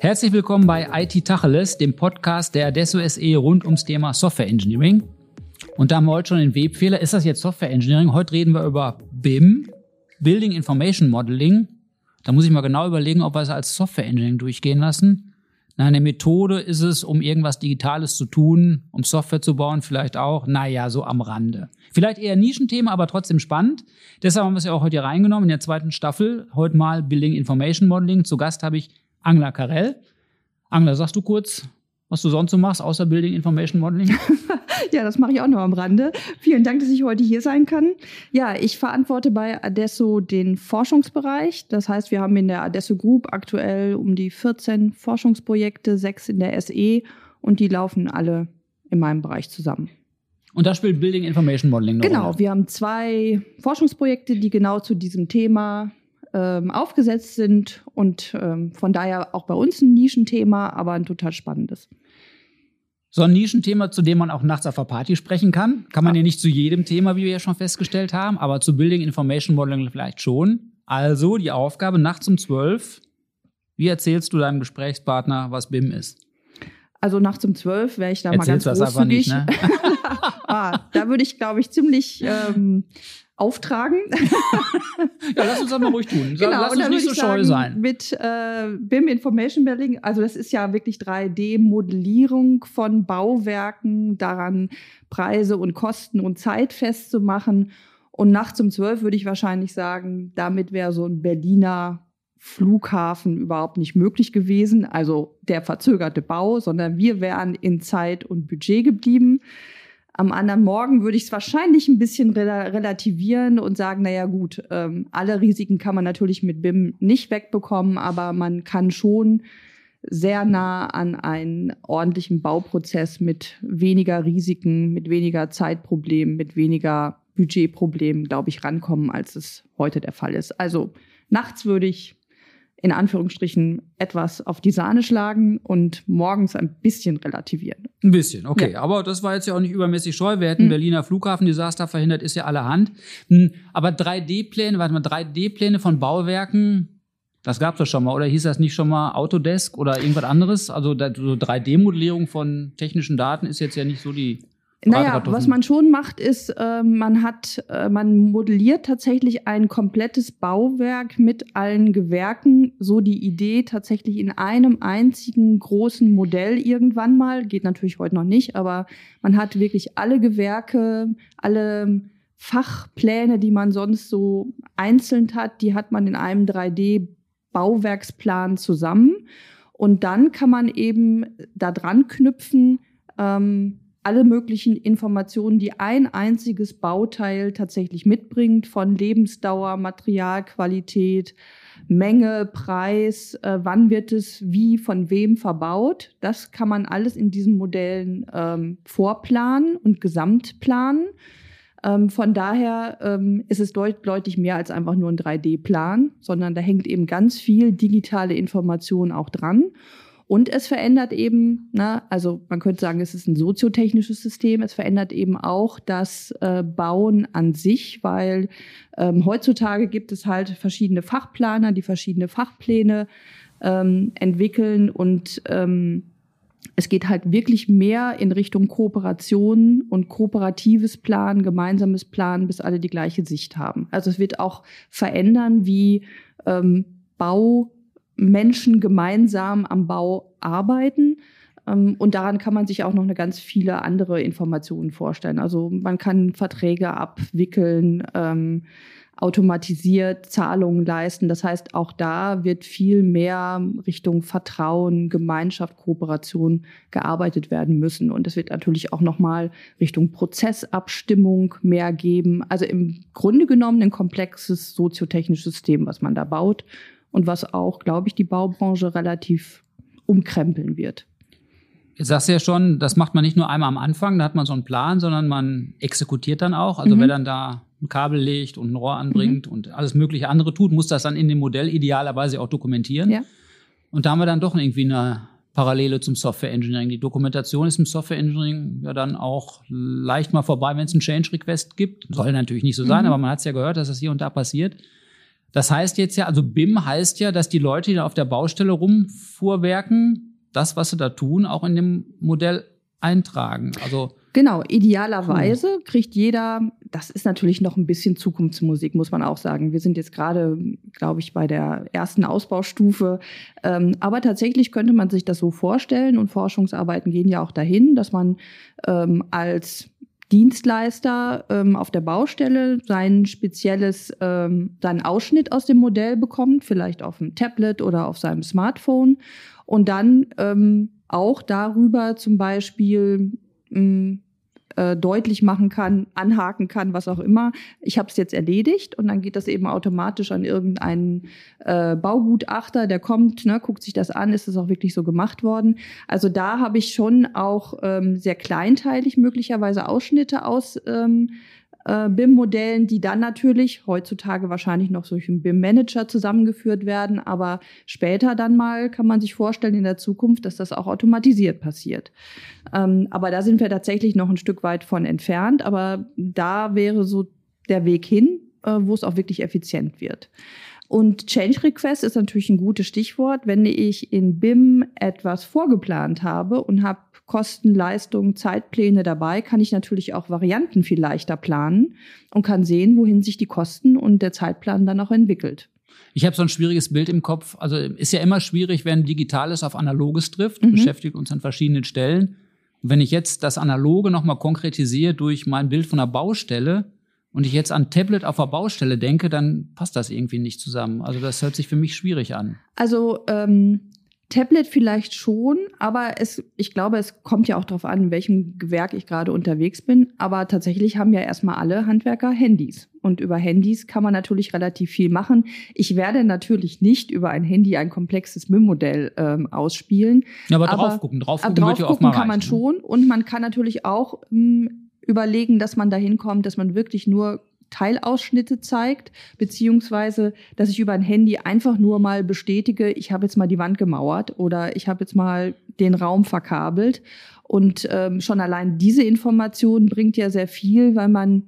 Herzlich willkommen bei IT Tacheles, dem Podcast der Adesso SE rund ums Thema Software Engineering. Und da haben wir heute schon den Webfehler. Ist das jetzt Software Engineering? Heute reden wir über BIM, Building Information Modeling. Da muss ich mal genau überlegen, ob wir es als Software Engineering durchgehen lassen. Eine Methode ist es, um irgendwas Digitales zu tun, um Software zu bauen, vielleicht auch. Naja, so am Rande. Vielleicht eher Nischenthema, aber trotzdem spannend. Deshalb haben wir es ja auch heute hier reingenommen in der zweiten Staffel. Heute mal Building Information Modeling. Zu Gast habe ich Angela Karell. Angela, sagst du kurz, was du sonst so machst, außer Building Information Modeling? ja, das mache ich auch noch am Rande. Vielen Dank, dass ich heute hier sein kann. Ja, ich verantworte bei Adesso den Forschungsbereich. Das heißt, wir haben in der Adesso Group aktuell um die 14 Forschungsprojekte, sechs in der SE und die laufen alle in meinem Bereich zusammen. Und da spielt Building Information Modeling eine Genau, Rolle. wir haben zwei Forschungsprojekte, die genau zu diesem Thema ähm, aufgesetzt sind und ähm, von daher auch bei uns ein Nischenthema, aber ein total spannendes. So ein Nischenthema, zu dem man auch nachts auf der Party sprechen kann. Kann man ja nicht zu jedem Thema, wie wir ja schon festgestellt haben, aber zu Building Information Modeling vielleicht schon. Also die Aufgabe nachts um zwölf. Wie erzählst du deinem Gesprächspartner, was BIM ist? Also nachts um zwölf wäre ich da Erzählst mal ganz das einfach nicht, großzügig. ne? ah, da würde ich, glaube ich, ziemlich ähm, auftragen. Ja, lass uns das mal ruhig tun. Lass Genau, und uns nicht so scheu sein. Mit äh, BIM Information Building, also das ist ja wirklich 3D-Modellierung von Bauwerken, daran Preise und Kosten und Zeit festzumachen. Und nachts um zwölf würde ich wahrscheinlich sagen, damit wäre so ein Berliner Flughafen überhaupt nicht möglich gewesen. Also der verzögerte Bau, sondern wir wären in Zeit und Budget geblieben. Am anderen Morgen würde ich es wahrscheinlich ein bisschen rela relativieren und sagen, naja gut, ähm, alle Risiken kann man natürlich mit BIM nicht wegbekommen, aber man kann schon sehr nah an einen ordentlichen Bauprozess mit weniger Risiken, mit weniger Zeitproblemen, mit weniger Budgetproblemen, glaube ich, rankommen, als es heute der Fall ist. Also nachts würde ich in Anführungsstrichen etwas auf die Sahne schlagen und morgens ein bisschen relativieren. Ein bisschen, okay. Ja. Aber das war jetzt ja auch nicht übermäßig scheu. Wir hätten Hm. Berliner Flughafendesaster verhindert, ist ja allerhand. Hm, Aber 3D-Pläne, warte mal, 3D-Pläne von Bauwerken, das gab's doch schon mal, oder hieß das nicht schon mal Autodesk oder irgendwas anderes? Also so 3D-Modellierung von technischen Daten ist jetzt ja nicht so die. Naja, was man schon macht, ist, äh, man hat, äh, man modelliert tatsächlich ein komplettes Bauwerk mit allen Gewerken. So die Idee tatsächlich in einem einzigen großen Modell irgendwann mal. Geht natürlich heute noch nicht, aber man hat wirklich alle Gewerke, alle Fachpläne, die man sonst so einzeln hat, die hat man in einem 3D-Bauwerksplan zusammen. Und dann kann man eben da dran knüpfen, ähm, alle möglichen Informationen, die ein einziges Bauteil tatsächlich mitbringt, von Lebensdauer, Materialqualität, Menge, Preis, äh, wann wird es wie, von wem verbaut. Das kann man alles in diesen Modellen ähm, vorplanen und gesamtplanen. Ähm, von daher ähm, ist es deut deutlich mehr als einfach nur ein 3D-Plan, sondern da hängt eben ganz viel digitale Information auch dran. Und es verändert eben, na, also man könnte sagen, es ist ein soziotechnisches System. Es verändert eben auch das äh, Bauen an sich, weil ähm, heutzutage gibt es halt verschiedene Fachplaner, die verschiedene Fachpläne ähm, entwickeln und ähm, es geht halt wirklich mehr in Richtung Kooperation und kooperatives Plan, gemeinsames Plan, bis alle die gleiche Sicht haben. Also es wird auch verändern, wie ähm, Baumenschen gemeinsam am Bau arbeiten. Ähm, und daran kann man sich auch noch eine ganz viele andere Informationen vorstellen. Also man kann Verträge abwickeln, ähm, automatisiert Zahlungen leisten. Das heißt, auch da wird viel mehr Richtung Vertrauen, Gemeinschaft, Kooperation gearbeitet werden müssen. Und es wird natürlich auch nochmal Richtung Prozessabstimmung mehr geben. Also im Grunde genommen ein komplexes soziotechnisches System, was man da baut und was auch, glaube ich, die Baubranche relativ umkrempeln wird. Jetzt sagst du ja schon, das macht man nicht nur einmal am Anfang, da hat man so einen Plan, sondern man exekutiert dann auch. Also Mhm. wer dann da ein Kabel legt und ein Rohr anbringt und alles mögliche andere tut, muss das dann in dem Modell idealerweise auch dokumentieren. Ja. Und da haben wir dann doch irgendwie eine Parallele zum Software Engineering. Die Dokumentation ist im Software Engineering ja dann auch leicht mal vorbei, wenn es einen Change Request gibt. Soll natürlich nicht so sein, mhm. aber man hat es ja gehört, dass das hier und da passiert. Das heißt jetzt ja, also BIM heißt ja, dass die Leute, die da auf der Baustelle rumfuhrwerken, das, was sie da tun, auch in dem Modell eintragen. Also Genau, idealerweise cool. kriegt jeder, das ist natürlich noch ein bisschen Zukunftsmusik, muss man auch sagen. Wir sind jetzt gerade, glaube ich, bei der ersten Ausbaustufe. Ähm, aber tatsächlich könnte man sich das so vorstellen und Forschungsarbeiten gehen ja auch dahin, dass man ähm, als Dienstleister ähm, auf der Baustelle sein spezielles, ähm, seinen Ausschnitt aus dem Modell bekommt, vielleicht auf dem Tablet oder auf seinem Smartphone. Und dann ähm, auch darüber zum Beispiel mh, mm, äh, deutlich machen kann, anhaken kann, was auch immer. Ich habe es jetzt erledigt und dann geht das eben automatisch an irgendeinen äh, Baugutachter, der kommt, ne, guckt sich das an, ist es auch wirklich so gemacht worden. Also da habe ich schon auch ähm, sehr kleinteilig möglicherweise Ausschnitte aus ähm, äh, BIM-Modellen, die dann natürlich heutzutage wahrscheinlich noch durch einen BIM-Manager zusammengeführt werden, aber später dann mal kann man sich vorstellen in der Zukunft, dass das auch automatisiert passiert. Ähm, aber da sind wir tatsächlich noch ein Stück weit von entfernt, aber da wäre so der Weg hin, äh, wo es auch wirklich effizient wird. Und Change Request ist natürlich ein gutes Stichwort. Wenn ich in BIM etwas vorgeplant habe und habe Kosten, Leistung, Zeitpläne dabei, kann ich natürlich auch Varianten viel leichter planen und kann sehen, wohin sich die Kosten und der Zeitplan dann auch entwickelt. Ich habe so ein schwieriges Bild im Kopf. Also ist ja immer schwierig, wenn Digitales auf Analoges trifft, mhm. beschäftigt uns an verschiedenen Stellen. Und wenn ich jetzt das Analoge nochmal konkretisiere durch mein Bild von einer Baustelle, und ich jetzt an Tablet auf der Baustelle denke, dann passt das irgendwie nicht zusammen. Also das hört sich für mich schwierig an. Also ähm, Tablet vielleicht schon, aber es, ich glaube, es kommt ja auch darauf an, in welchem Gewerk ich gerade unterwegs bin. Aber tatsächlich haben ja erstmal alle Handwerker Handys. Und über Handys kann man natürlich relativ viel machen. Ich werde natürlich nicht über ein Handy ein komplexes MIM-Modell ähm, ausspielen. Ja, aber, aber drauf gucken, drauf gucken, drauf gucken auch mal kann man reichen, ne? schon. Und man kann natürlich auch mh, hm, überlegen, dass man dahin kommt, dass man wirklich nur Teilausschnitte zeigt, beziehungsweise, dass ich über ein Handy einfach nur mal bestätige, ich habe jetzt mal die Wand gemauert oder ich habe jetzt mal den Raum verkabelt. Und ähm, schon allein diese Information bringt ja sehr viel, weil man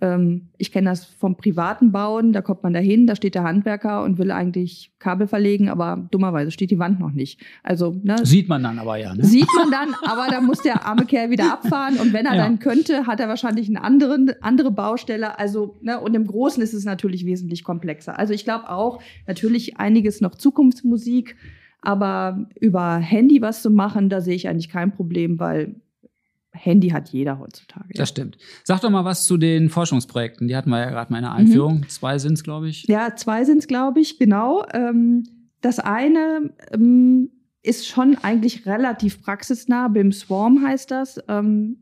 ähm, ich kenne das vom privaten Bauen, da kommt man dahin, da steht der Handwerker und will eigentlich Kabel verlegen, aber dummerweise steht die Wand noch nicht. Also ne, sieht man dann aber ja. Ne? Sieht man dann, aber da muss der arme Kerl wieder abfahren und wenn er ja. dann könnte, hat er wahrscheinlich eine anderen, andere Baustelle. Also ne, und im Großen ist es natürlich wesentlich komplexer. Also ich glaube auch natürlich einiges noch Zukunftsmusik. Aber über Handy was zu machen, da sehe ich eigentlich kein Problem, weil Handy hat jeder heutzutage. Das stimmt. Sag doch mal was zu den Forschungsprojekten. Die hatten wir ja gerade mal in der Einführung. Mhm. Zwei sind es, glaube ich. Ja, zwei sind es, glaube ich, genau. Ähm, das eine ähm, ist schon eigentlich relativ praxisnah. BIM Swarm heißt das. Ähm,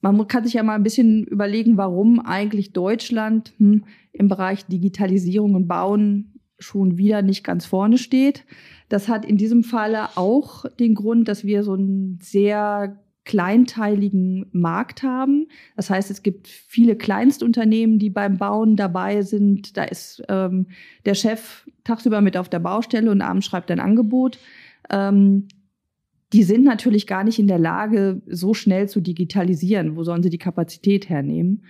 man kann sich ja mal ein bisschen überlegen, warum eigentlich Deutschland hm, im Bereich Digitalisierung und Bauen schon wieder nicht ganz vorne steht. Das hat in diesem Falle auch den Grund, dass wir so ein sehr kleinteiligen Markt haben. Das heißt, es gibt viele Kleinstunternehmen, die beim Bauen dabei sind. Da ist ähm, der Chef tagsüber mit auf der Baustelle und abends schreibt ein Angebot. Ähm, die sind natürlich gar nicht in der Lage, so schnell zu digitalisieren. Wo sollen sie die Kapazität hernehmen?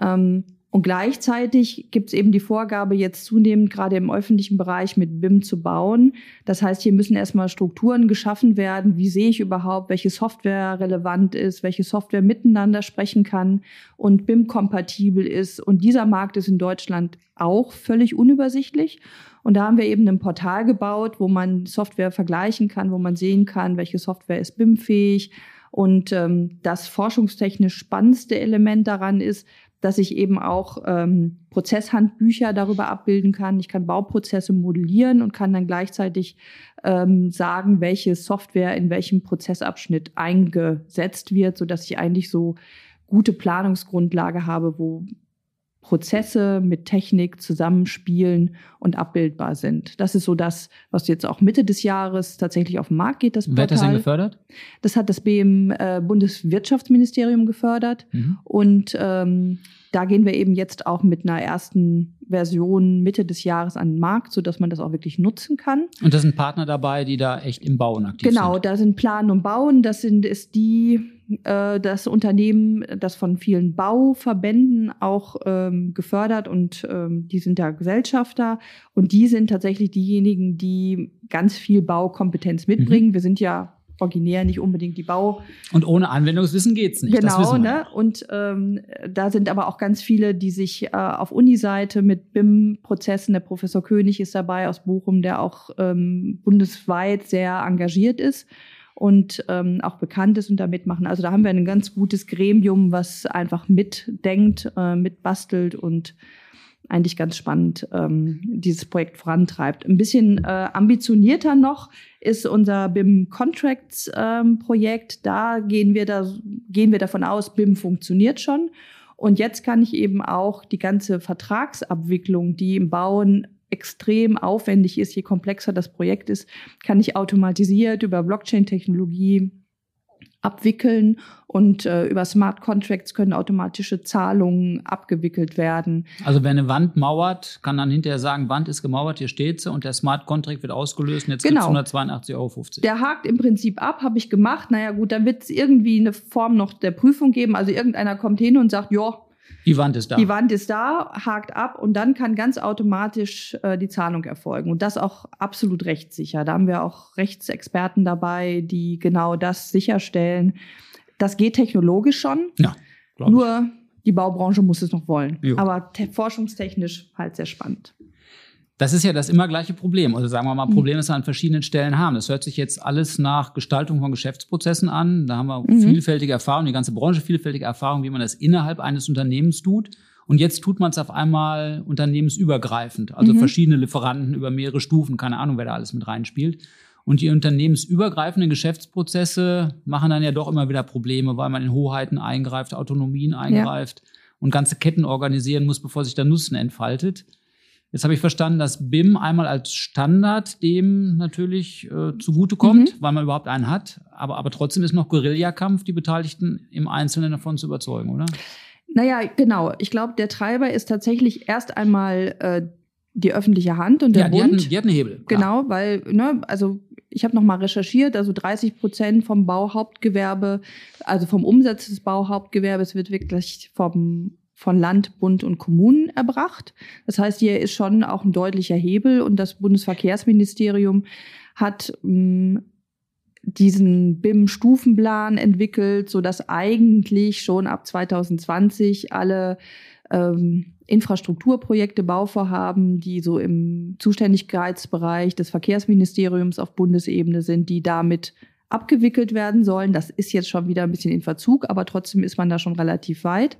Ähm, und gleichzeitig gibt es eben die Vorgabe, jetzt zunehmend gerade im öffentlichen Bereich mit BIM zu bauen. Das heißt, hier müssen erstmal Strukturen geschaffen werden. Wie sehe ich überhaupt, welche Software relevant ist, welche Software miteinander sprechen kann und BIM-kompatibel ist. Und dieser Markt ist in Deutschland auch völlig unübersichtlich. Und da haben wir eben ein Portal gebaut, wo man Software vergleichen kann, wo man sehen kann, welche Software ist BIM-fähig. Und ähm, das forschungstechnisch spannendste Element daran ist, dass ich eben auch ähm, Prozesshandbücher darüber abbilden kann. Ich kann Bauprozesse modellieren und kann dann gleichzeitig ähm, sagen, welche Software in welchem Prozessabschnitt eingesetzt wird, so dass ich eigentlich so gute Planungsgrundlage habe, wo Prozesse mit Technik zusammenspielen und abbildbar sind. Das ist so das, was jetzt auch Mitte des Jahres tatsächlich auf den Markt geht. Das Wer hat das denn gefördert? Das hat das BM äh, Bundeswirtschaftsministerium gefördert. Mhm. Und ähm, da gehen wir eben jetzt auch mit einer ersten Version Mitte des Jahres an den Markt, sodass man das auch wirklich nutzen kann. Und da sind Partner dabei, die da echt im Bauen aktiv genau, sind? Genau, da sind Planen und Bauen. Das sind, ist die, äh, das Unternehmen, das von vielen Bauverbänden auch ähm, gefördert und ähm, die sind da Gesellschafter. Und die sind tatsächlich diejenigen, die ganz viel Baukompetenz mitbringen. Mhm. Wir sind ja originär nicht unbedingt die Bau. Und ohne Anwendungswissen geht's nicht. Genau, ne? Und ähm, da sind aber auch ganz viele, die sich äh, auf Uniseite mit BIM-Prozessen, der Professor König ist dabei aus Bochum, der auch ähm, bundesweit sehr engagiert ist und ähm, auch bekannt ist und da mitmachen. Also da haben wir ein ganz gutes Gremium, was einfach mitdenkt, äh, mitbastelt und eigentlich ganz spannend ähm, dieses Projekt vorantreibt. Ein bisschen äh, ambitionierter noch ist unser BIM Contracts ähm, Projekt. Da gehen wir da gehen wir davon aus, BIM funktioniert schon. Und jetzt kann ich eben auch die ganze Vertragsabwicklung, die im Bauen extrem aufwendig ist, je komplexer das Projekt ist, kann ich automatisiert über Blockchain-Technologie abwickeln und äh, über Smart Contracts können automatische Zahlungen abgewickelt werden. Also wer eine Wand mauert, kann dann hinterher sagen, Wand ist gemauert, hier steht sie und der Smart Contract wird ausgelöst und jetzt genau. gibt's 182,50 Euro. Der hakt im Prinzip ab, habe ich gemacht. Naja gut, dann wird es irgendwie eine Form noch der Prüfung geben. Also irgendeiner kommt hin und sagt, ja, die Wand ist da. Die Wand ist da, hakt ab und dann kann ganz automatisch äh, die Zahlung erfolgen. Und das auch absolut rechtssicher. Da haben wir auch Rechtsexperten dabei, die genau das sicherstellen. Das geht technologisch schon. Ja, Nur die Baubranche muss es noch wollen. Jo. Aber forschungstechnisch halt sehr spannend. Das ist ja das immer gleiche Problem. Also sagen wir mal, Problem, das wir an verschiedenen Stellen haben. Das hört sich jetzt alles nach Gestaltung von Geschäftsprozessen an. Da haben wir mhm. vielfältige Erfahrungen, die ganze Branche vielfältige Erfahrungen, wie man das innerhalb eines Unternehmens tut. Und jetzt tut man es auf einmal unternehmensübergreifend. Also mhm. verschiedene Lieferanten über mehrere Stufen, keine Ahnung, wer da alles mit reinspielt. Und die unternehmensübergreifenden Geschäftsprozesse machen dann ja doch immer wieder Probleme, weil man in Hoheiten eingreift, Autonomien eingreift ja. und ganze Ketten organisieren muss, bevor sich der Nutzen entfaltet. Jetzt habe ich verstanden, dass BIM einmal als Standard dem natürlich äh, zugutekommt, mhm. weil man überhaupt einen hat. Aber, aber trotzdem ist noch Guerillakampf, die Beteiligten im Einzelnen davon zu überzeugen, oder? Naja, genau. Ich glaube, der Treiber ist tatsächlich erst einmal äh, die öffentliche Hand und der ja, die Bund. Hatten, die hatten Hebel. Genau, weil, ne, also ich habe noch mal recherchiert, also 30 Prozent vom Bauhauptgewerbe, also vom Umsatz des Bauhauptgewerbes wird wirklich vom von Land, Bund und Kommunen erbracht. Das heißt, hier ist schon auch ein deutlicher Hebel und das Bundesverkehrsministerium hat mh, mm, diesen BIM-Stufenplan entwickelt, so dass eigentlich schon ab 2020 alle ähm, Infrastrukturprojekte, Bauvorhaben, die so im Zuständigkeitsbereich des Verkehrsministeriums auf Bundesebene sind, die damit abgewickelt werden sollen. Das ist jetzt schon wieder ein bisschen in Verzug, aber trotzdem ist man da schon relativ weit.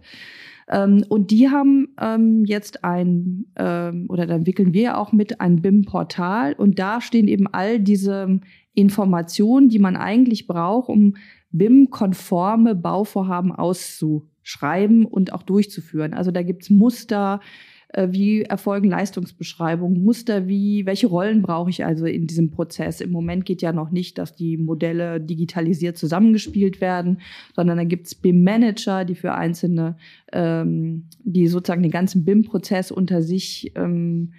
Ähm, und die haben ähm, jetzt ein, ähm, oder da entwickeln wir auch mit ein BIM-Portal und da stehen eben all diese Informationen, die man eigentlich braucht, um BIM-konforme Bauvorhaben auszuschreiben und auch durchzuführen. Also da gibt's Muster, äh, wie erfolgen Leistungsbeschreibungen, Muster wie, welche Rollen brauche ich also in diesem Prozess. Im Moment geht ja noch nicht, dass die Modelle digitalisiert zusammengespielt werden, sondern da gibt es BIM-Manager, die für einzelne, ähm, die sozusagen den ganzen BIM-Prozess unter sich ähm,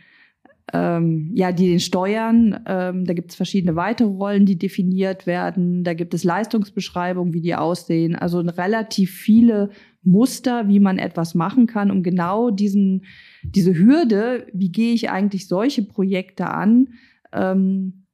ähm, ja, die den steuern. Ähm, da gibt es verschiedene weitere Rollen, die definiert werden. Da gibt es Leistungsbeschreibungen, wie die aussehen. Also relativ viele Muster, wie man etwas machen kann, um genau diesen, diese Hürde, wie gehe ich eigentlich solche Projekte an, ähm,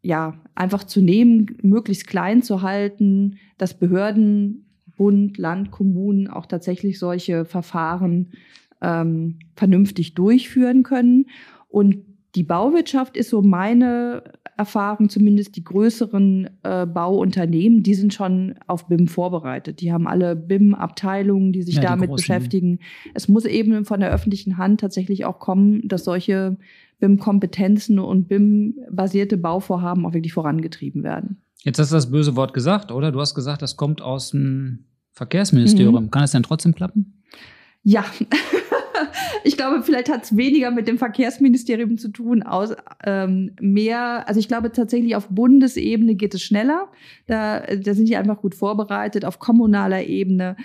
ja, einfach zu nehmen, möglichst klein zu halten, dass Behörden, Bund, Land, Kommunen auch tatsächlich solche Verfahren ähm, vernünftig durchführen können. Und die Bauwirtschaft ist so meine Erfahrung, zumindest die größeren äh, Bauunternehmen, die sind schon auf BIM vorbereitet. Die haben alle BIM-Abteilungen, die sich ja, damit die beschäftigen. Es muss eben von der öffentlichen Hand tatsächlich auch kommen, dass solche BIM-Kompetenzen und BIM-basierte Bauvorhaben auch wirklich vorangetrieben werden. Jetzt hast du das böse Wort gesagt, oder? Du hast gesagt, das kommt aus dem Verkehrsministerium. Mhm. Kann es denn trotzdem klappen? Ja, ich glaube, vielleicht hat es weniger mit dem Verkehrsministerium zu tun, aus ähm, mehr, also ich glaube tatsächlich auf Bundesebene geht es schneller. Da, da sind die einfach gut vorbereitet. Auf kommunaler Ebene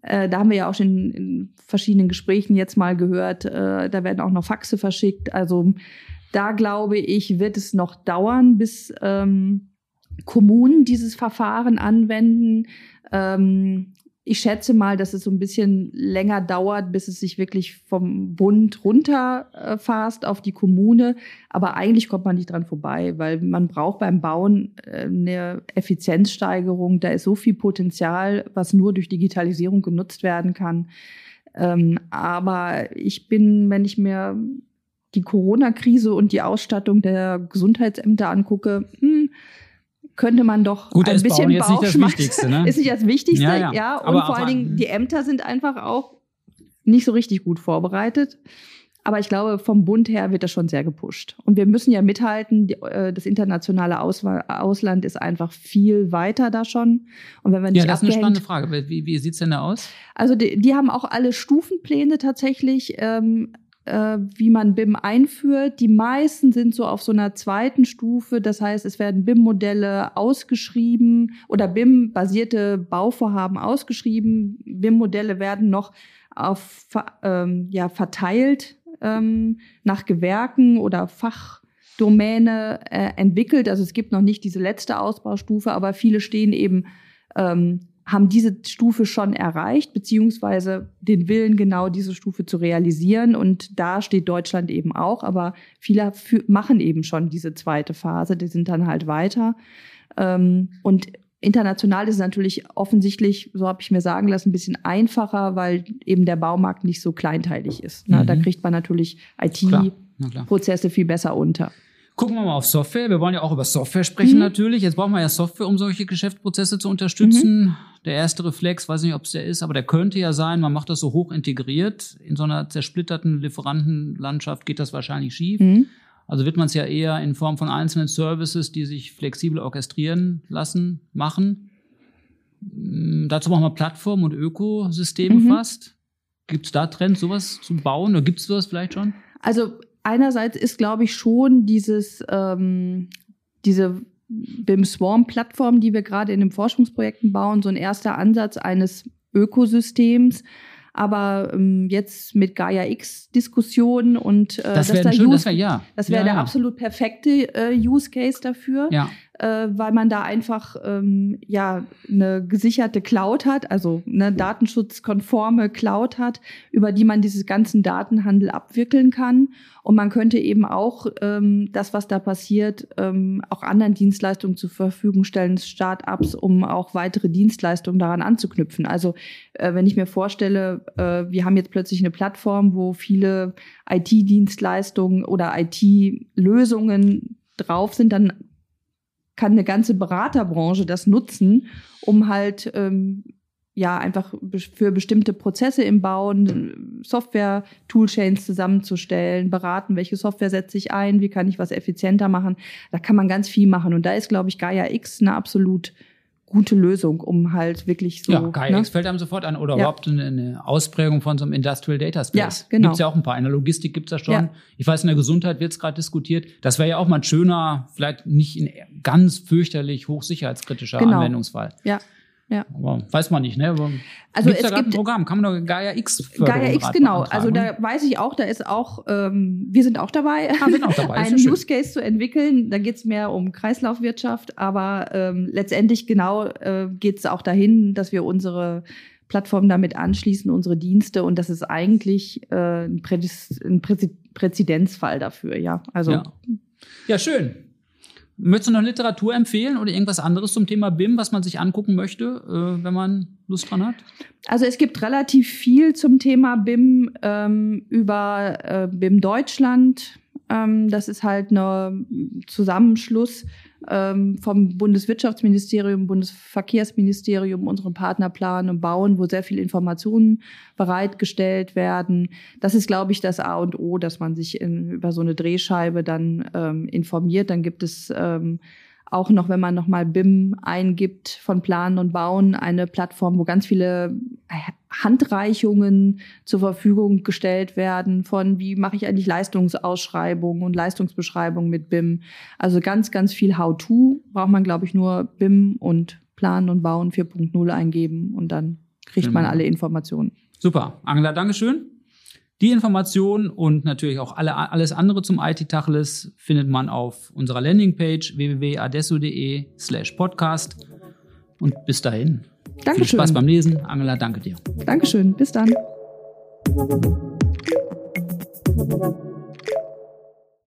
äh, da haben wir ja auch schon in verschiedenen Gesprächen jetzt mal gehört, äh, da werden auch noch Faxe verschickt. Also da glaube ich, wird es noch dauern, bis ähm, Kommunen dieses Verfahren anwenden. Ähm, ich schätze mal, dass es so ein bisschen länger dauert, bis es sich wirklich vom Bund runterfasst auf die Kommune. Aber eigentlich kommt man nicht dran vorbei, weil man braucht beim Bauen äh, eine Effizienzsteigerung. Da ist so viel Potenzial, was nur durch Digitalisierung genutzt werden kann. Ähm, aber ich bin, wenn ich mir die Corona-Krise und die Ausstattung der Gesundheitsämter angucke, hm, könnte man doch Gut, ein bisschen jetzt nicht das Wichtigste, ne? Ist nicht das Wichtigste, Ja, ja. ja. Und Aber vor allen Dingen, die Ämter sind einfach auch nicht so richtig gut vorbereitet. Aber ich glaube, vom Bund her wird das schon sehr gepusht. Und wir müssen ja mithalten. Äh, das internationale Ausland ist einfach viel weiter da schon. Und wenn wir nicht Ja, das ist eine spannende Frage. Wie, wie sieht's denn da aus? also die, die haben auch alle Stufenpläne tatsächlich, ähm, äh, wie man BIM einführt. Die meisten sind so auf so einer zweiten Stufe. Das heißt, es werden BIM-Modelle ausgeschrieben oder BIM-basierte Bauvorhaben ausgeschrieben. BIM-Modelle werden noch auf, ähm, ja, verteilt ähm, nach Gewerken oder Fachdomäne äh, entwickelt. Also es gibt noch nicht diese letzte Ausbaustufe, aber viele stehen eben ähm, haben diese Stufe schon erreicht, beziehungsweise den Willen, genau diese Stufe zu realisieren. Und da steht Deutschland eben auch, aber viele machen eben schon diese zweite Phase, die sind dann halt weiter. Ähm, und international ist es natürlich offensichtlich, so habe ich mir sagen lassen, ein bisschen einfacher, weil eben der Baumarkt nicht so kleinteilig ist. Mhm. Da kriegt man natürlich. IT-Prozesse viel besser unter. Gucken wir mal auf Software. Wir wollen ja auch über Software sprechen Mhm. natürlich. Jetzt brauchen wir ja Software, um solche Geschäftsprozesse zu unterstützen. Der erste Reflex, weiß nicht, ob es der ist, aber der könnte ja sein, man macht das so hoch integriert. In so einer zersplitterten Lieferantenlandschaft geht das wahrscheinlich schief. Mhm. Also wird man es ja eher in Form von einzelnen Services, die sich flexibel orchestrieren lassen, machen. Mm, Dazu brauchen wir Plattformen und Ökosysteme Mhm. fast. Gibt es da Trends, sowas zu bauen? Oder gibt es sowas vielleicht schon? Also einerseits ist, glaube ich, schon dieses, ähm, diese BIM Swarm-Plattform, die wir gerade in den Forschungsprojekten bauen, so ein erster Ansatz eines Ökosystems. Aber ähm, jetzt mit Gaia X-Diskussionen und äh, Das wäre da wäre ja. das wäre ja, der ja. absolut perfekte äh, Use Case dafür Ja, äh, weil man da einfach ähm, ja eine gesicherte Cloud hat, also eine datenschutzkonforme Cloud hat, über die man dieses ganzen Datenhandel abwickeln kann. Und man könnte eben auch ähm, das, was da passiert, ähm, auch anderen Dienstleistungen zur Verfügung stellen, Start-ups, um auch weitere Dienstleistungen daran anzuknüpfen. Also äh, wenn ich mir vorstelle, äh, wir haben jetzt plötzlich eine Plattform, wo viele IT-Dienstleistungen oder IT-Lösungen drauf sind, dann kann eine ganze Beraterbranche das nutzen, um halt ähm, ja einfach für bestimmte Prozesse im Bauen Software-Toolchains zusammenzustellen, beraten, welche Software setze ich ein, wie kann ich was effizienter machen. Da kann man ganz viel machen. Und da ist, glaube ich, Gaia X eine absolut gute Lösung, um halt wirklich so. ja, Gaia ne? Fällt einem sofort an. Oder Ja. überhaupt eine, eine Ausprägung von so einem Industrial Data Space. Ja, genau. Gibt's ja auch ein paar. In der Logistik gibt's ja schon. Ja. Ich weiß, in der Gesundheit wird's gerade diskutiert. Das wäre ja auch mal ein schöner, vielleicht nicht ein ganz fürchterlich hochsicherheitskritischer Genau. Anwendungsfall. Ja. Ja. Aber weiß man nicht, ne? Aber Also gibt's es da gerade ein gibt- Programm? Kann man doch Gaia X Gaia X, genau. Also da weiß ich auch, da ist auch, ähm, wir sind auch dabei, Ah, sind auch dabei, einen ja. Use Case zu entwickeln. Da geht es mehr um Kreislaufwirtschaft, aber ähm, letztendlich genau äh, geht es auch dahin, dass wir unsere Plattform damit anschließen, unsere Dienste und das ist eigentlich äh, ein, Prädis ein Präzedenzfall dafür, ja. Also Ja. Ja, schön. Möchtest du noch Literatur empfehlen oder irgendwas anderes zum Thema BIM, was man sich angucken möchte, äh, wenn man Lust dran hat? Also es gibt relativ viel zum Thema BIM ähm, über äh, BIM Deutschland. Ähm, das ist halt ein Zusammenschluss ähm, vom Bundeswirtschaftsministerium, Bundesverkehrsministerium, unserem Partnerplan und Bauen, wo sehr viele Informationen bereitgestellt werden. Das ist, glaube ich, das A und O, dass man sich in, über so eine Drehscheibe dann ähm, informiert. Dann gibt es ähm, auch noch, wenn man nochmal BIM eingibt von Planen und Bauen, eine Plattform, wo ganz viele Handreichungen zur Verfügung gestellt werden von, wie mache ich eigentlich Leistungsausschreibungen und Leistungsbeschreibungen mit BIM. Also ganz, ganz viel How-to braucht man, glaube ich, nur BIM und Planen und Bauen 4.0 eingeben und dann kriegt genau. man alle Informationen. Super. Angela, Dankeschön. Die Informationen und natürlich auch alle, alles andere zum IT-Tacheles findet man auf unserer Landingpage www.adesso.de slash podcast. Und bis dahin. Dankeschön. Viel Spaß beim Lesen. Angela, danke dir. Dankeschön. Bis dann.